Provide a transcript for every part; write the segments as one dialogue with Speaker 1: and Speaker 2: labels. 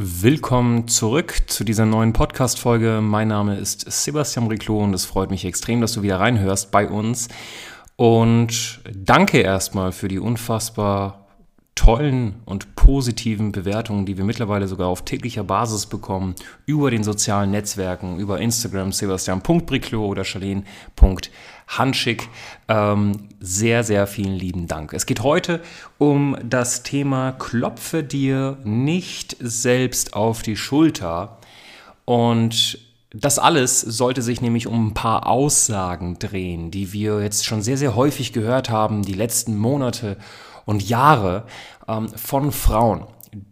Speaker 1: Willkommen zurück zu dieser neuen Podcast-Folge. Mein Name ist Sebastian Riclo und es freut mich extrem, dass du wieder reinhörst bei uns. Und danke erstmal für die unfassbar tollen und positiven Bewertungen, die wir mittlerweile sogar auf täglicher Basis bekommen, über den sozialen Netzwerken, über Instagram, sebastian.briclo oder charlene.handschick. Ähm, sehr, sehr vielen lieben Dank. Es geht heute um das Thema Klopfe dir nicht selbst auf die Schulter. Und das alles sollte sich nämlich um ein paar Aussagen drehen, die wir jetzt schon sehr, sehr häufig gehört haben, die letzten Monate und Jahre ähm, von Frauen,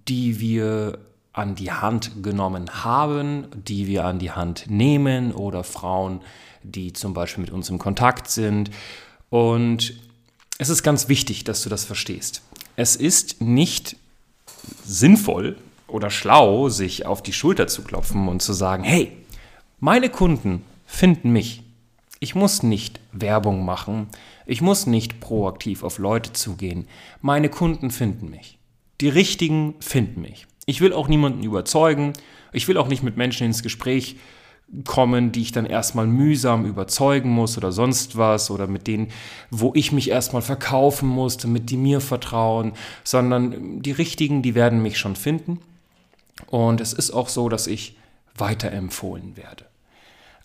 Speaker 1: die wir an die Hand genommen haben, die wir an die Hand nehmen oder Frauen, die zum Beispiel mit uns im Kontakt sind. Und es ist ganz wichtig, dass du das verstehst. Es ist nicht sinnvoll oder schlau, sich auf die Schulter zu klopfen und zu sagen, hey, meine Kunden finden mich. Ich muss nicht Werbung machen, ich muss nicht proaktiv auf Leute zugehen. Meine Kunden finden mich. Die Richtigen finden mich. Ich will auch niemanden überzeugen, ich will auch nicht mit Menschen ins Gespräch kommen, die ich dann erstmal mühsam überzeugen muss oder sonst was oder mit denen, wo ich mich erstmal verkaufen muss, damit die mir vertrauen, sondern die Richtigen, die werden mich schon finden. Und es ist auch so, dass ich weiterempfohlen werde.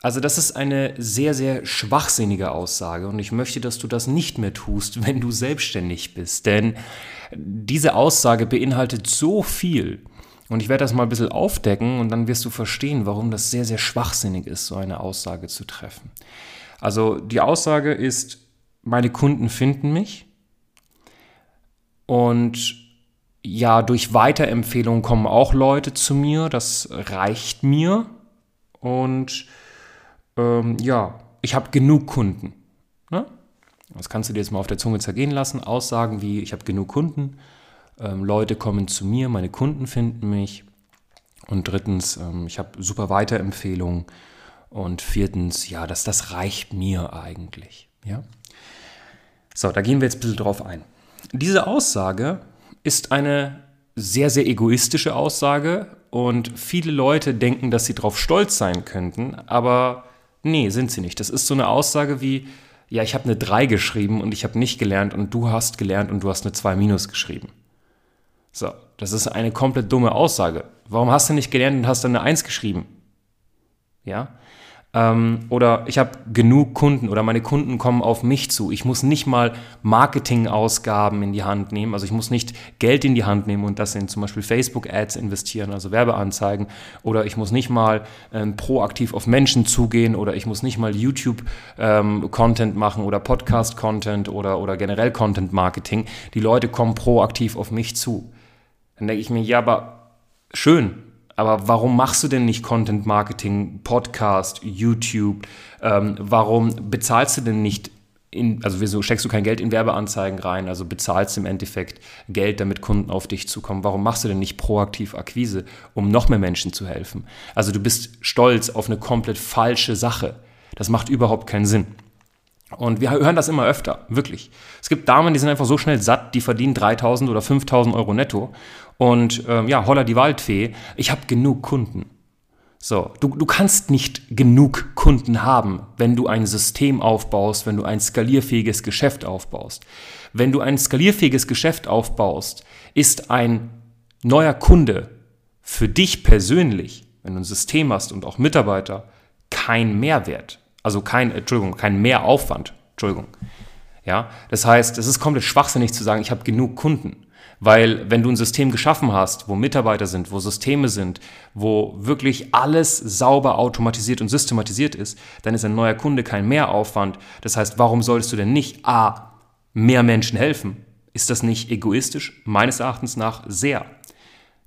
Speaker 1: Also das ist eine sehr, sehr schwachsinnige Aussage und ich möchte, dass du das nicht mehr tust, wenn du selbstständig bist. Denn diese Aussage beinhaltet so viel. Und ich werde das mal ein bisschen aufdecken und dann wirst du verstehen, warum das sehr, sehr schwachsinnig ist, so eine Aussage zu treffen. Also die Aussage ist, meine Kunden finden mich und ja, durch Weiterempfehlungen kommen auch Leute zu mir, das reicht mir und ähm, ja, ich habe genug Kunden. Ne? Das kannst du dir jetzt mal auf der Zunge zergehen lassen. Aussagen wie, ich habe genug Kunden, ähm, Leute kommen zu mir, meine Kunden finden mich. Und drittens, ähm, ich habe super Weiterempfehlungen. Und viertens, ja, das, das reicht mir eigentlich. Ja? So, da gehen wir jetzt ein bisschen drauf ein. Diese Aussage ist eine sehr, sehr egoistische Aussage und viele Leute denken, dass sie darauf stolz sein könnten, aber Nee, sind sie nicht. Das ist so eine Aussage wie, ja, ich habe eine 3 geschrieben und ich habe nicht gelernt und du hast gelernt und du hast eine 2 minus geschrieben. So, das ist eine komplett dumme Aussage. Warum hast du nicht gelernt und hast dann eine 1 geschrieben? Ja? Ähm, oder ich habe genug Kunden oder meine Kunden kommen auf mich zu. Ich muss nicht mal Marketingausgaben in die Hand nehmen. Also ich muss nicht Geld in die Hand nehmen und das in zum Beispiel Facebook-Ads investieren, also Werbeanzeigen. Oder ich muss nicht mal ähm, proaktiv auf Menschen zugehen oder ich muss nicht mal YouTube-Content ähm, machen oder Podcast-Content oder, oder generell Content-Marketing. Die Leute kommen proaktiv auf mich zu. Dann denke ich mir, ja, aber schön, aber warum machst du denn nicht Content Marketing, Podcast, YouTube? Ähm, warum bezahlst du denn nicht in, also wieso steckst du kein Geld in Werbeanzeigen rein, also bezahlst im Endeffekt Geld, damit Kunden auf dich zukommen. Warum machst du denn nicht proaktiv Akquise, um noch mehr Menschen zu helfen? Also du bist stolz auf eine komplett falsche Sache. Das macht überhaupt keinen Sinn. Und wir hören das immer öfter, wirklich. Es gibt Damen, die sind einfach so schnell satt, die verdienen 3000 oder 5000 Euro netto. Und ähm, ja, holla die Waldfee, ich habe genug Kunden. So, du, du kannst nicht genug Kunden haben, wenn du ein System aufbaust, wenn du ein skalierfähiges Geschäft aufbaust. Wenn du ein skalierfähiges Geschäft aufbaust, ist ein neuer Kunde für dich persönlich, wenn du ein System hast und auch Mitarbeiter, kein Mehrwert. Also kein, Entschuldigung, kein Mehraufwand. Entschuldigung. Ja, das heißt, es ist komplett schwachsinnig zu sagen, ich habe genug Kunden. Weil wenn du ein System geschaffen hast, wo Mitarbeiter sind, wo Systeme sind, wo wirklich alles sauber automatisiert und systematisiert ist, dann ist ein neuer Kunde kein Mehraufwand. Das heißt, warum solltest du denn nicht A, mehr Menschen helfen? Ist das nicht egoistisch? Meines Erachtens nach sehr.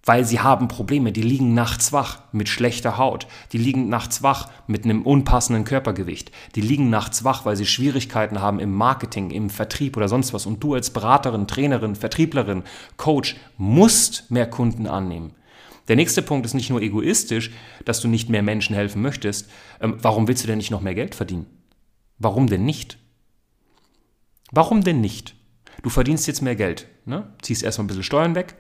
Speaker 1: Weil sie haben Probleme. Die liegen nachts wach mit schlechter Haut. Die liegen nachts wach mit einem unpassenden Körpergewicht. Die liegen nachts wach, weil sie Schwierigkeiten haben im Marketing, im Vertrieb oder sonst was. Und du als Beraterin, Trainerin, Vertrieblerin, Coach musst mehr Kunden annehmen. Der nächste Punkt ist nicht nur egoistisch, dass du nicht mehr Menschen helfen möchtest. Ähm, warum willst du denn nicht noch mehr Geld verdienen? Warum denn nicht? Warum denn nicht? Du verdienst jetzt mehr Geld, ne? ziehst erstmal ein bisschen Steuern weg,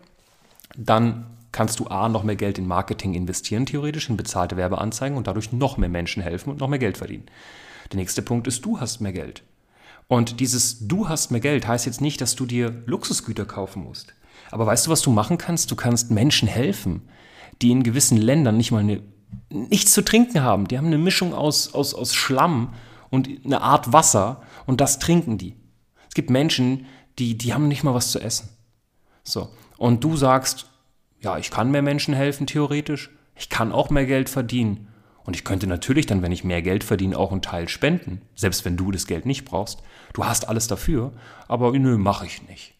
Speaker 1: dann kannst du A, noch mehr Geld in Marketing investieren, theoretisch in bezahlte Werbeanzeigen und dadurch noch mehr Menschen helfen und noch mehr Geld verdienen. Der nächste Punkt ist, du hast mehr Geld. Und dieses Du hast mehr Geld heißt jetzt nicht, dass du dir Luxusgüter kaufen musst. Aber weißt du, was du machen kannst? Du kannst Menschen helfen, die in gewissen Ländern nicht mal eine, nichts zu trinken haben. Die haben eine Mischung aus, aus, aus Schlamm und eine Art Wasser und das trinken die. Es gibt Menschen, die, die haben nicht mal was zu essen. So. Und du sagst, ja, ich kann mehr Menschen helfen, theoretisch. Ich kann auch mehr Geld verdienen. Und ich könnte natürlich dann, wenn ich mehr Geld verdiene, auch einen Teil spenden. Selbst wenn du das Geld nicht brauchst. Du hast alles dafür. Aber nö, mache ich nicht.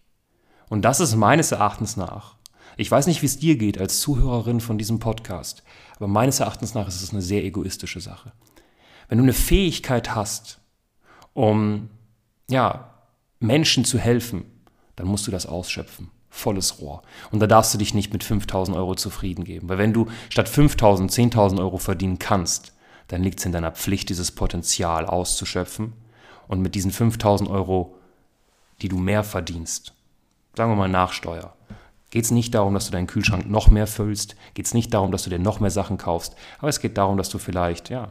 Speaker 1: Und das ist meines Erachtens nach. Ich weiß nicht, wie es dir geht als Zuhörerin von diesem Podcast. Aber meines Erachtens nach ist es eine sehr egoistische Sache. Wenn du eine Fähigkeit hast, um, ja, Menschen zu helfen, dann musst du das ausschöpfen volles Rohr. Und da darfst du dich nicht mit 5000 Euro zufrieden geben. Weil wenn du statt 5000 10.000 Euro verdienen kannst, dann liegt es in deiner Pflicht, dieses Potenzial auszuschöpfen. Und mit diesen 5000 Euro, die du mehr verdienst, sagen wir mal nach Steuer, geht es nicht darum, dass du deinen Kühlschrank noch mehr füllst, geht es nicht darum, dass du dir noch mehr Sachen kaufst, aber es geht darum, dass du vielleicht, ja,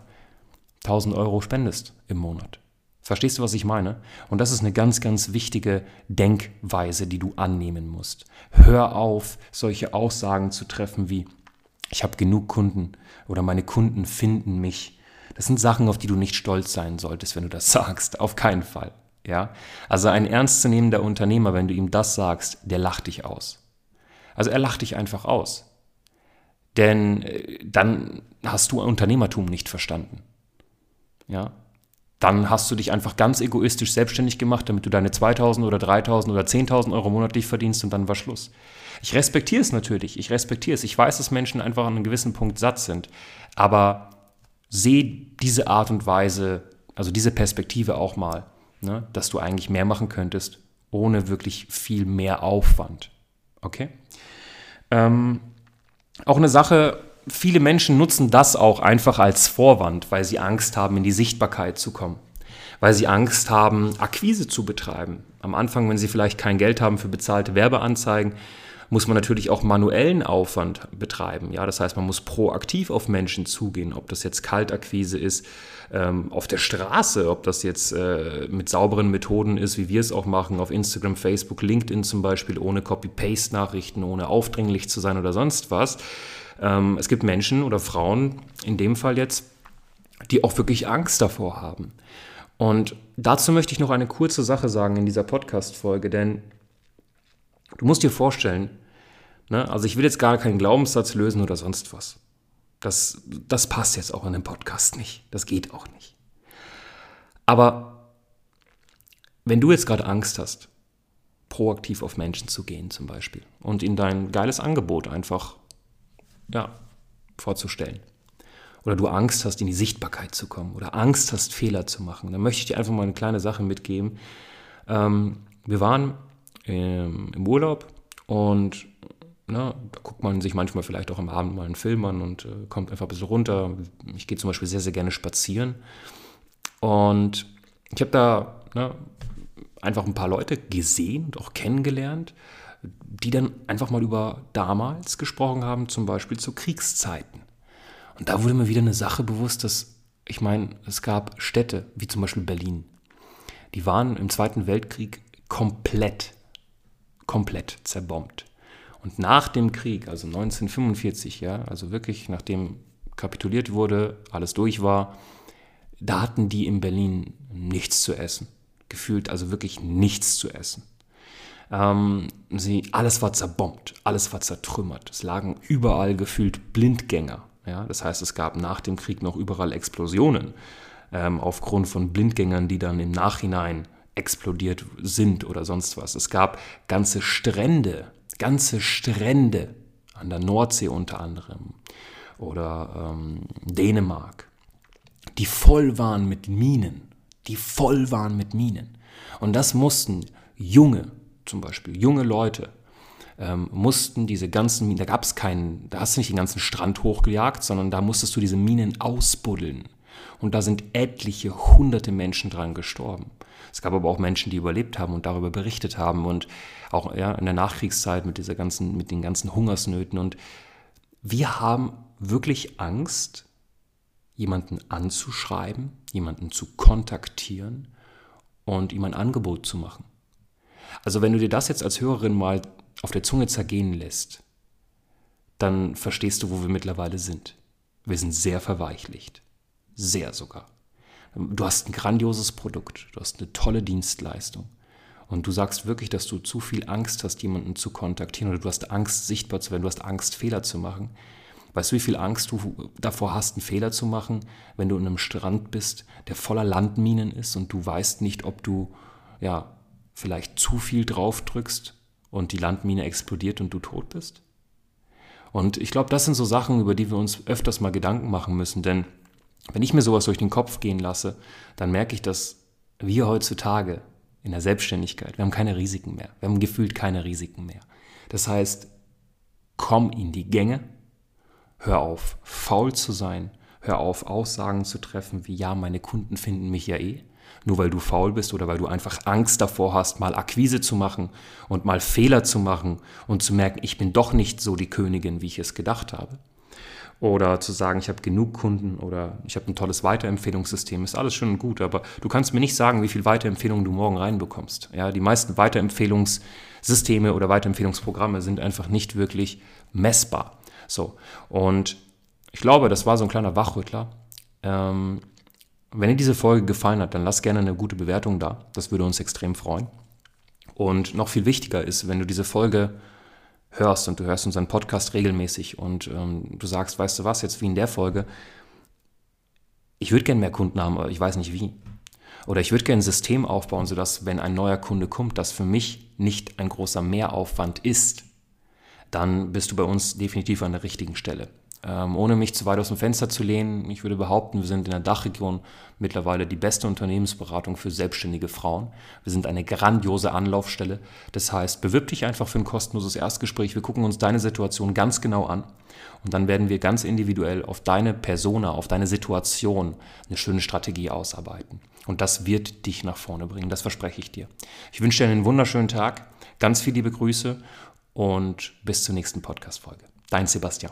Speaker 1: 1000 Euro spendest im Monat. Verstehst du, was ich meine? Und das ist eine ganz, ganz wichtige Denkweise, die du annehmen musst. Hör auf, solche Aussagen zu treffen wie, ich habe genug Kunden oder meine Kunden finden mich. Das sind Sachen, auf die du nicht stolz sein solltest, wenn du das sagst. Auf keinen Fall. Ja? Also ein ernstzunehmender Unternehmer, wenn du ihm das sagst, der lacht dich aus. Also er lacht dich einfach aus. Denn äh, dann hast du Unternehmertum nicht verstanden. Ja? Dann hast du dich einfach ganz egoistisch selbstständig gemacht, damit du deine 2000 oder 3000 oder 10.000 Euro monatlich verdienst und dann war Schluss. Ich respektiere es natürlich, ich respektiere es. Ich weiß, dass Menschen einfach an einem gewissen Punkt satt sind, aber sehe diese Art und Weise, also diese Perspektive auch mal, ne, dass du eigentlich mehr machen könntest, ohne wirklich viel mehr Aufwand. Okay? Ähm, auch eine Sache, viele Menschen nutzen das auch einfach als Vorwand, weil sie Angst haben, in die Sichtbarkeit zu kommen. Weil sie Angst haben, Akquise zu betreiben. Am Anfang, wenn sie vielleicht kein Geld haben für bezahlte Werbeanzeigen, muss man natürlich auch manuellen Aufwand betreiben. Ja, das heißt, man muss proaktiv auf Menschen zugehen, ob das jetzt Kaltakquise ist, ähm, auf der Straße, ob das jetzt äh, mit sauberen Methoden ist, wie wir es auch machen, auf Instagram, Facebook, LinkedIn zum Beispiel, ohne Copy-Paste-Nachrichten, ohne aufdringlich zu sein oder sonst was. Ähm, es gibt Menschen oder Frauen, in dem Fall jetzt, die auch wirklich Angst davor haben. Und dazu möchte ich noch eine kurze Sache sagen in dieser Podcast-Folge, denn du musst dir vorstellen, ne, also ich will jetzt gar keinen Glaubenssatz lösen oder sonst was. Das, das passt jetzt auch in dem Podcast nicht. Das geht auch nicht. Aber wenn du jetzt gerade Angst hast, proaktiv auf Menschen zu gehen zum Beispiel und ihnen dein geiles Angebot einfach ja, vorzustellen. Oder du Angst hast, in die Sichtbarkeit zu kommen oder Angst hast, Fehler zu machen. Dann möchte ich dir einfach mal eine kleine Sache mitgeben. Ähm, wir waren ähm, im Urlaub und na, da guckt man sich manchmal vielleicht auch am Abend mal einen Film an und äh, kommt einfach ein bisschen runter. Ich gehe zum Beispiel sehr, sehr gerne spazieren. Und ich habe da na, einfach ein paar Leute gesehen und auch kennengelernt die dann einfach mal über damals gesprochen haben, zum Beispiel zu Kriegszeiten. Und da wurde mir wieder eine Sache bewusst, dass, ich meine, es gab Städte, wie zum Beispiel Berlin, die waren im Zweiten Weltkrieg komplett, komplett zerbombt. Und nach dem Krieg, also 1945, ja, also wirklich nachdem kapituliert wurde, alles durch war, da hatten die in Berlin nichts zu essen. Gefühlt also wirklich nichts zu essen. Ähm, sie, alles war zerbombt, alles war zertrümmert. Es lagen überall gefühlt Blindgänger. Ja? Das heißt, es gab nach dem Krieg noch überall Explosionen ähm, aufgrund von Blindgängern, die dann im Nachhinein explodiert sind oder sonst was. Es gab ganze Strände, ganze Strände an der Nordsee unter anderem oder ähm, Dänemark, die voll waren mit Minen, die voll waren mit Minen. Und das mussten junge, zum Beispiel junge Leute, ähm, mussten diese ganzen Minen, da gab es keinen, da hast du nicht den ganzen Strand hochgejagt, sondern da musstest du diese Minen ausbuddeln. Und da sind etliche hunderte Menschen dran gestorben. Es gab aber auch Menschen, die überlebt haben und darüber berichtet haben und auch ja, in der Nachkriegszeit mit dieser ganzen, mit den ganzen Hungersnöten. Und wir haben wirklich Angst, jemanden anzuschreiben, jemanden zu kontaktieren und ihm ein Angebot zu machen. Also wenn du dir das jetzt als Hörerin mal auf der Zunge zergehen lässt, dann verstehst du, wo wir mittlerweile sind. Wir sind sehr verweichlicht. Sehr sogar. Du hast ein grandioses Produkt, du hast eine tolle Dienstleistung. Und du sagst wirklich, dass du zu viel Angst hast, jemanden zu kontaktieren oder du hast Angst, sichtbar zu werden, du hast Angst, Fehler zu machen. Weißt du, wie viel Angst du davor hast, einen Fehler zu machen, wenn du in einem Strand bist, der voller Landminen ist und du weißt nicht, ob du ja vielleicht zu viel drauf drückst und die Landmine explodiert und du tot bist? Und ich glaube, das sind so Sachen, über die wir uns öfters mal Gedanken machen müssen, denn wenn ich mir sowas durch den Kopf gehen lasse, dann merke ich, dass wir heutzutage in der Selbstständigkeit, wir haben keine Risiken mehr. Wir haben gefühlt keine Risiken mehr. Das heißt, komm in die Gänge, hör auf, faul zu sein, hör auf, Aussagen zu treffen wie, ja, meine Kunden finden mich ja eh, nur weil du faul bist oder weil du einfach Angst davor hast, mal Akquise zu machen und mal Fehler zu machen und zu merken, ich bin doch nicht so die Königin, wie ich es gedacht habe oder zu sagen, ich habe genug Kunden oder ich habe ein tolles Weiterempfehlungssystem, ist alles schön und gut, aber du kannst mir nicht sagen, wie viel Weiterempfehlungen du morgen reinbekommst. Ja, die meisten Weiterempfehlungssysteme oder Weiterempfehlungsprogramme sind einfach nicht wirklich messbar. So, und ich glaube, das war so ein kleiner Wachrüttler. Ähm, wenn dir diese Folge gefallen hat, dann lass gerne eine gute Bewertung da. Das würde uns extrem freuen. Und noch viel wichtiger ist, wenn du diese Folge hörst und du hörst unseren Podcast regelmäßig und ähm, du sagst, weißt du was, jetzt wie in der Folge, ich würde gerne mehr Kunden haben, aber ich weiß nicht wie. Oder ich würde gerne ein System aufbauen, sodass, wenn ein neuer Kunde kommt, das für mich nicht ein großer Mehraufwand ist, dann bist du bei uns definitiv an der richtigen Stelle. Ähm, ohne mich zu weit aus dem Fenster zu lehnen, ich würde behaupten, wir sind in der Dachregion mittlerweile die beste Unternehmensberatung für selbstständige Frauen. Wir sind eine grandiose Anlaufstelle. Das heißt, bewirb dich einfach für ein kostenloses Erstgespräch. Wir gucken uns deine Situation ganz genau an und dann werden wir ganz individuell auf deine Persona, auf deine Situation eine schöne Strategie ausarbeiten. Und das wird dich nach vorne bringen, das verspreche ich dir. Ich wünsche dir einen wunderschönen Tag, ganz viele liebe Grüße und bis zur nächsten Podcast-Folge. Dein Sebastian.